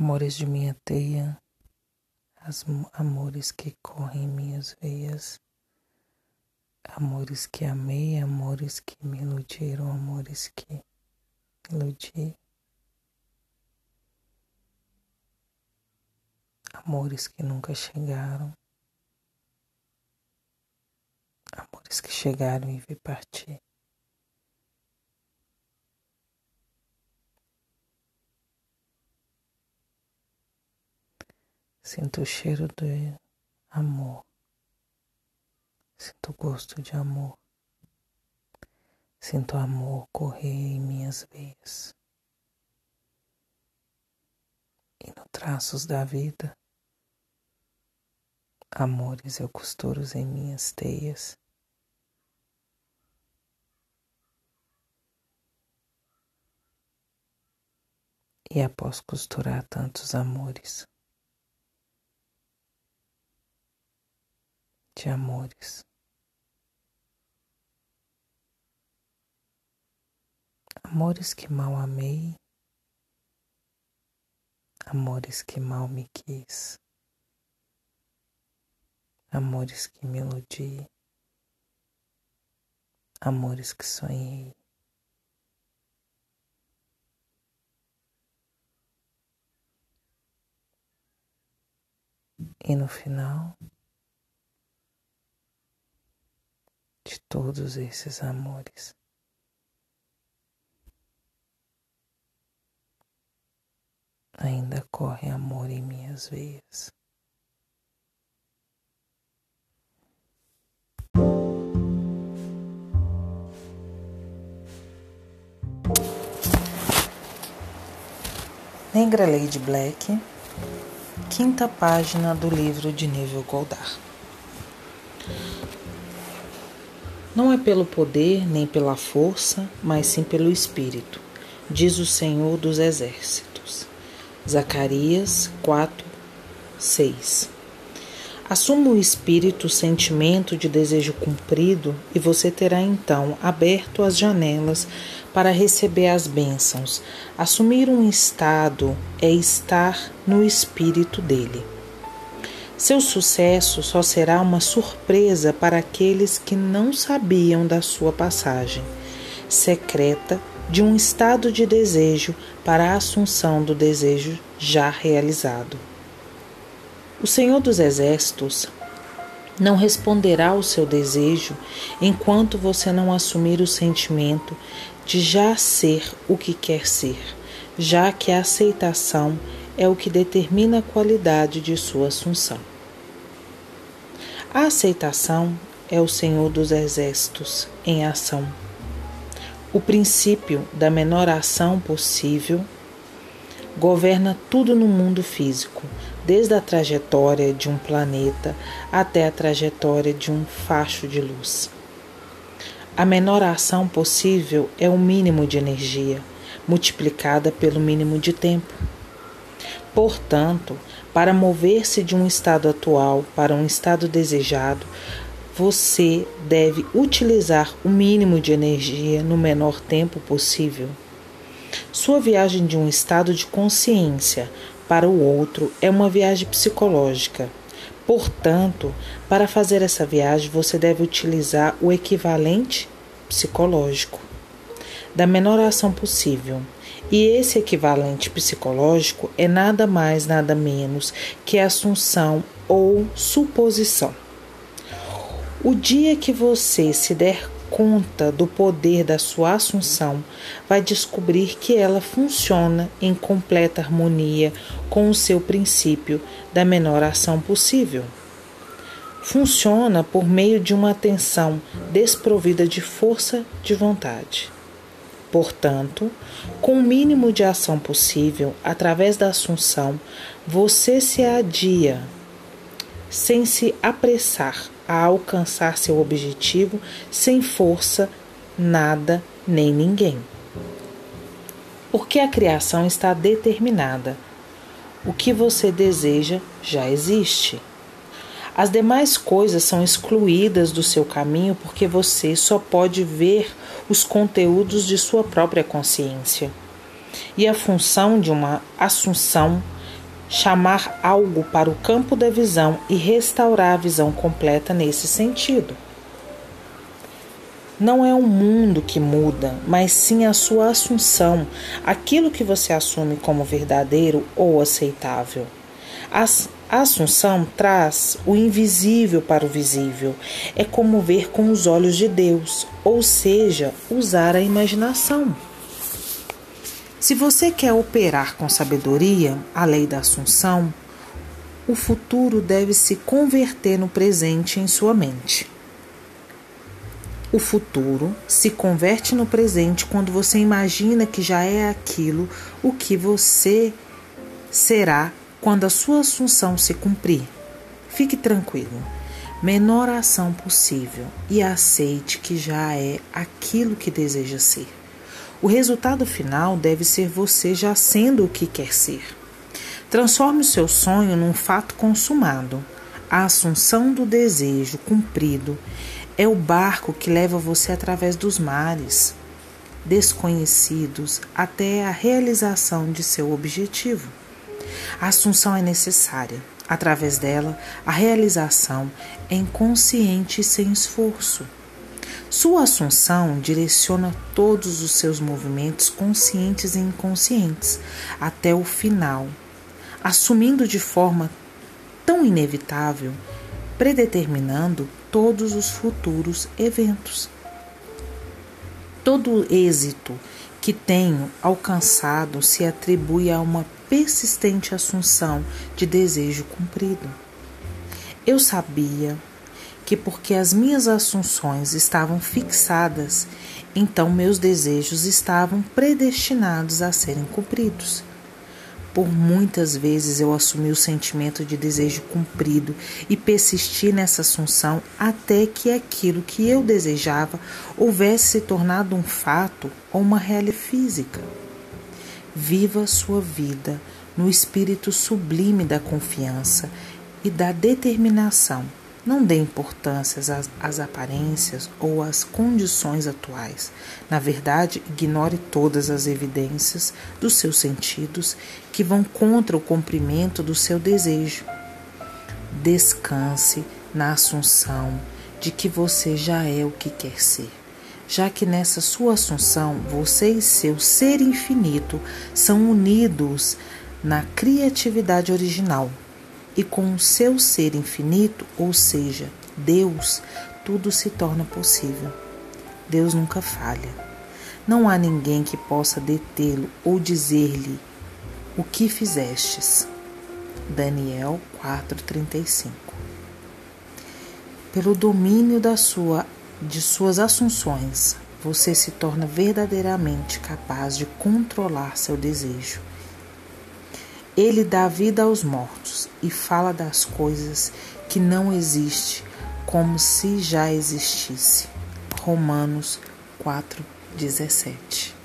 amores de minha teia, as amores que correm em minhas veias, amores que amei, amores que me iludiram, amores que iludi, amores que nunca chegaram, amores que chegaram e vi partir. Sinto o cheiro de amor. Sinto o gosto de amor. Sinto amor correr em minhas veias. E no traços da vida, amores eu costuro em minhas teias. E após costurar tantos amores, de amores. Amores que mal amei, amores que mal me quis, amores que me iludi, amores que sonhei. E no final, todos esses amores. Ainda corre amor em minhas veias. Negra Lady Black, quinta página do livro de Nível Goldar. Não é pelo poder nem pela força, mas sim pelo Espírito, diz o Senhor dos Exércitos. Zacarias 4, 6. Assuma o espírito o sentimento de desejo cumprido e você terá então aberto as janelas para receber as bênçãos. Assumir um estado é estar no espírito dele. Seu sucesso só será uma surpresa para aqueles que não sabiam da sua passagem secreta de um estado de desejo para a assunção do desejo já realizado. O Senhor dos Exércitos não responderá ao seu desejo enquanto você não assumir o sentimento de já ser o que quer ser, já que a aceitação é o que determina a qualidade de sua assunção. A aceitação é o Senhor dos Exércitos em ação. O princípio da menor ação possível governa tudo no mundo físico, desde a trajetória de um planeta até a trajetória de um facho de luz. A menor ação possível é o mínimo de energia, multiplicada pelo mínimo de tempo. Portanto, para mover-se de um estado atual para um estado desejado, você deve utilizar o mínimo de energia no menor tempo possível. Sua viagem de um estado de consciência para o outro é uma viagem psicológica. Portanto, para fazer essa viagem, você deve utilizar o equivalente psicológico da menor ação possível. E esse equivalente psicológico é nada mais, nada menos que assunção ou suposição. O dia que você se der conta do poder da sua assunção, vai descobrir que ela funciona em completa harmonia com o seu princípio da menor ação possível. Funciona por meio de uma atenção desprovida de força de vontade. Portanto, com o mínimo de ação possível, através da assunção, você se adia, sem se apressar a alcançar seu objetivo, sem força, nada nem ninguém. Porque a criação está determinada. O que você deseja já existe. As demais coisas são excluídas do seu caminho porque você só pode ver os conteúdos de sua própria consciência. E a função de uma assunção chamar algo para o campo da visão e restaurar a visão completa nesse sentido. Não é o mundo que muda, mas sim a sua assunção, aquilo que você assume como verdadeiro ou aceitável. A assunção traz o invisível para o visível. É como ver com os olhos de Deus, ou seja, usar a imaginação. Se você quer operar com sabedoria a lei da assunção, o futuro deve se converter no presente em sua mente. O futuro se converte no presente quando você imagina que já é aquilo o que você será quando a sua assunção se cumprir. Fique tranquilo. Menor ação possível e aceite que já é aquilo que deseja ser. O resultado final deve ser você já sendo o que quer ser. Transforme o seu sonho num fato consumado. A assunção do desejo cumprido é o barco que leva você através dos mares desconhecidos até a realização de seu objetivo. A assunção é necessária. Através dela, a realização é inconsciente e sem esforço. Sua assunção direciona todos os seus movimentos conscientes e inconscientes até o final, assumindo de forma tão inevitável, predeterminando todos os futuros eventos. Todo êxito que tenho alcançado se atribui a uma persistente assunção de desejo cumprido. Eu sabia que, porque as minhas assunções estavam fixadas, então meus desejos estavam predestinados a serem cumpridos. Por muitas vezes eu assumi o sentimento de desejo cumprido e persisti nessa assunção até que aquilo que eu desejava houvesse se tornado um fato ou uma realidade física. Viva sua vida no espírito sublime da confiança e da determinação. Não dê importância às, às, aparências ou às condições atuais. Na verdade, ignore todas as evidências dos seus sentidos que vão contra o cumprimento do seu desejo. Descanse na assunção de que você já é o que quer ser, já que nessa sua assunção você e seu ser infinito são unidos na criatividade original e com o seu ser infinito, ou seja, Deus, tudo se torna possível. Deus nunca falha. Não há ninguém que possa detê-lo ou dizer-lhe o que fizestes. Daniel 4:35. Pelo domínio da sua de suas assunções, você se torna verdadeiramente capaz de controlar seu desejo ele dá vida aos mortos e fala das coisas que não existem como se já existisse. Romanos 4:17